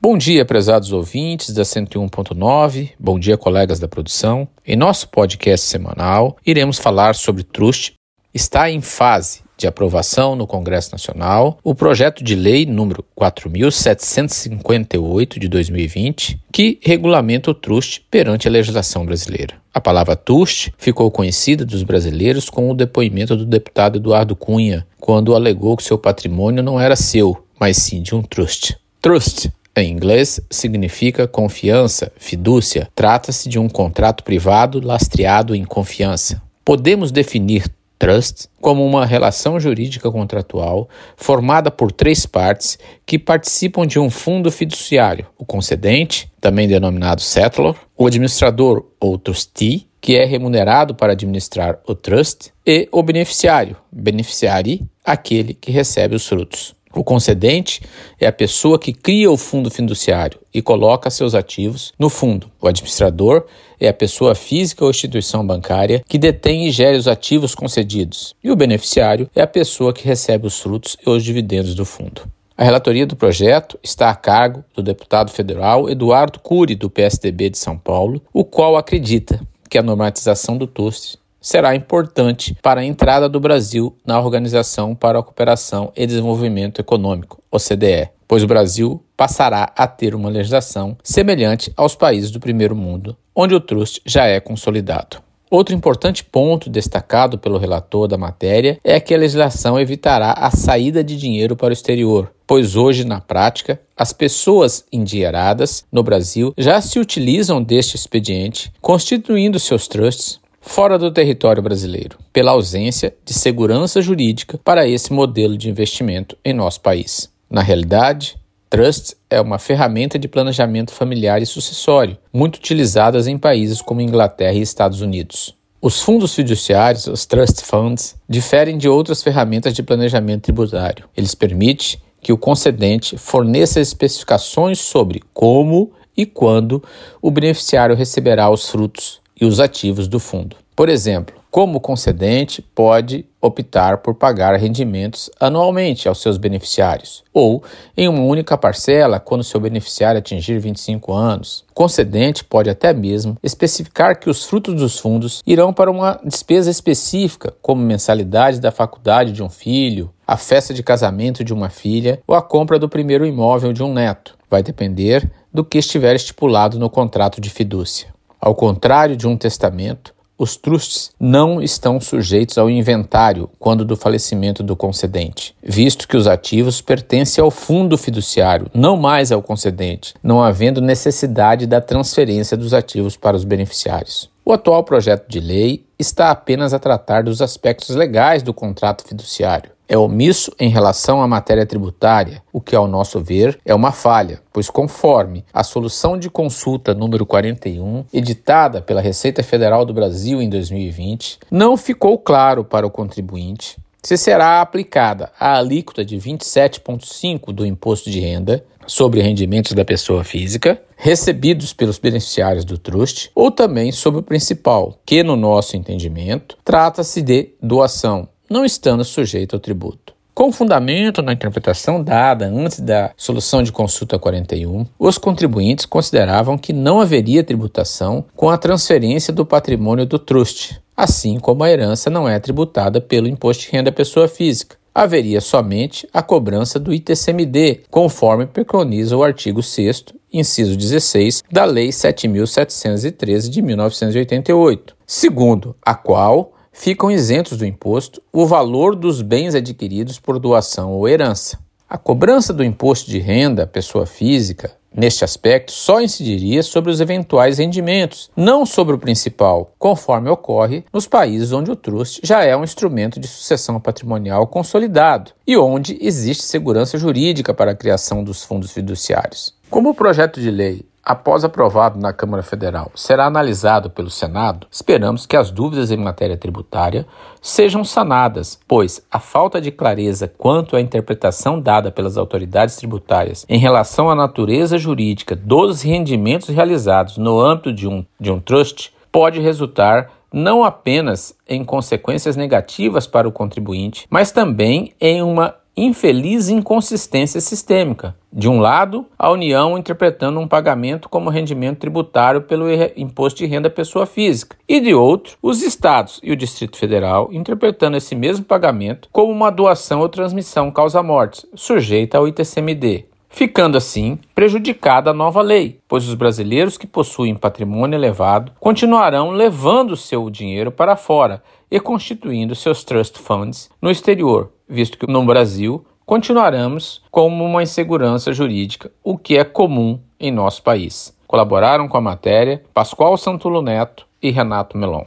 Bom dia, prezados ouvintes da 101.9, bom dia, colegas da produção. Em nosso podcast semanal, iremos falar sobre Trust. Está em fase de aprovação no Congresso Nacional o projeto de lei número 4758 de 2020, que regulamenta o Trust perante a legislação brasileira. A palavra Trust ficou conhecida dos brasileiros com o depoimento do deputado Eduardo Cunha, quando alegou que seu patrimônio não era seu, mas sim de um trust. Trust em inglês, significa confiança, fidúcia. Trata-se de um contrato privado lastreado em confiança. Podemos definir trust como uma relação jurídica contratual formada por três partes que participam de um fundo fiduciário: o concedente, também denominado settlor, o administrador ou trustee, que é remunerado para administrar o trust, e o beneficiário, beneficiari, aquele que recebe os frutos. O concedente é a pessoa que cria o fundo fiduciário e coloca seus ativos no fundo. O administrador é a pessoa física ou instituição bancária que detém e gere os ativos concedidos. E o beneficiário é a pessoa que recebe os frutos e os dividendos do fundo. A relatoria do projeto está a cargo do deputado federal Eduardo Cury, do PSDB de São Paulo, o qual acredita que a normatização do TUST será importante para a entrada do Brasil na Organização para a Cooperação e Desenvolvimento Econômico, OCDE, pois o Brasil passará a ter uma legislação semelhante aos países do primeiro mundo, onde o trust já é consolidado. Outro importante ponto destacado pelo relator da matéria é que a legislação evitará a saída de dinheiro para o exterior, pois hoje, na prática, as pessoas endinheiradas no Brasil já se utilizam deste expediente, constituindo seus trusts fora do território brasileiro, pela ausência de segurança jurídica para esse modelo de investimento em nosso país. Na realidade, Trust é uma ferramenta de planejamento familiar e sucessório, muito utilizadas em países como Inglaterra e Estados Unidos. Os fundos fiduciários, os trust funds, diferem de outras ferramentas de planejamento tributário. Eles permitem que o concedente forneça especificações sobre como e quando o beneficiário receberá os frutos e os ativos do fundo. Por exemplo, como concedente pode optar por pagar rendimentos anualmente aos seus beneficiários, ou em uma única parcela quando seu beneficiário atingir 25 anos. O concedente pode até mesmo especificar que os frutos dos fundos irão para uma despesa específica, como mensalidade da faculdade de um filho, a festa de casamento de uma filha ou a compra do primeiro imóvel de um neto. Vai depender do que estiver estipulado no contrato de fidúcia. Ao contrário de um testamento, os trusts não estão sujeitos ao inventário quando do falecimento do concedente, visto que os ativos pertencem ao fundo fiduciário, não mais ao concedente, não havendo necessidade da transferência dos ativos para os beneficiários. O atual projeto de lei está apenas a tratar dos aspectos legais do contrato fiduciário, é omisso em relação à matéria tributária, o que, ao nosso ver, é uma falha, pois, conforme a solução de consulta número 41, editada pela Receita Federal do Brasil em 2020, não ficou claro para o contribuinte se será aplicada a alíquota de 27,5% do imposto de renda sobre rendimentos da pessoa física recebidos pelos beneficiários do trust ou também sobre o principal, que, no nosso entendimento, trata-se de doação não estando sujeito ao tributo. Com fundamento na interpretação dada antes da solução de consulta 41, os contribuintes consideravam que não haveria tributação com a transferência do patrimônio do trust, assim como a herança não é tributada pelo imposto de renda pessoa física. Haveria somente a cobrança do ITCMD, conforme preconiza o artigo 6 inciso 16 da Lei 7713 de 1988, segundo a qual ficam isentos do imposto o valor dos bens adquiridos por doação ou herança. A cobrança do imposto de renda à pessoa física, neste aspecto, só incidiria sobre os eventuais rendimentos, não sobre o principal, conforme ocorre nos países onde o trust já é um instrumento de sucessão patrimonial consolidado e onde existe segurança jurídica para a criação dos fundos fiduciários. Como o projeto de lei após aprovado na Câmara Federal, será analisado pelo Senado, esperamos que as dúvidas em matéria tributária sejam sanadas, pois a falta de clareza quanto à interpretação dada pelas autoridades tributárias em relação à natureza jurídica dos rendimentos realizados no âmbito de um, de um trust pode resultar não apenas em consequências negativas para o contribuinte, mas também em uma infeliz inconsistência sistêmica. De um lado, a União interpretando um pagamento como rendimento tributário pelo imposto de renda pessoa física, e de outro, os estados e o Distrito Federal interpretando esse mesmo pagamento como uma doação ou transmissão causa-mortes, sujeita ao ITCMD ficando assim prejudicada a nova lei, pois os brasileiros que possuem patrimônio elevado continuarão levando seu dinheiro para fora e constituindo seus trust funds no exterior, visto que no Brasil continuaremos como uma insegurança jurídica, o que é comum em nosso país. Colaboraram com a matéria Pascoal Santulo Neto e Renato Melon.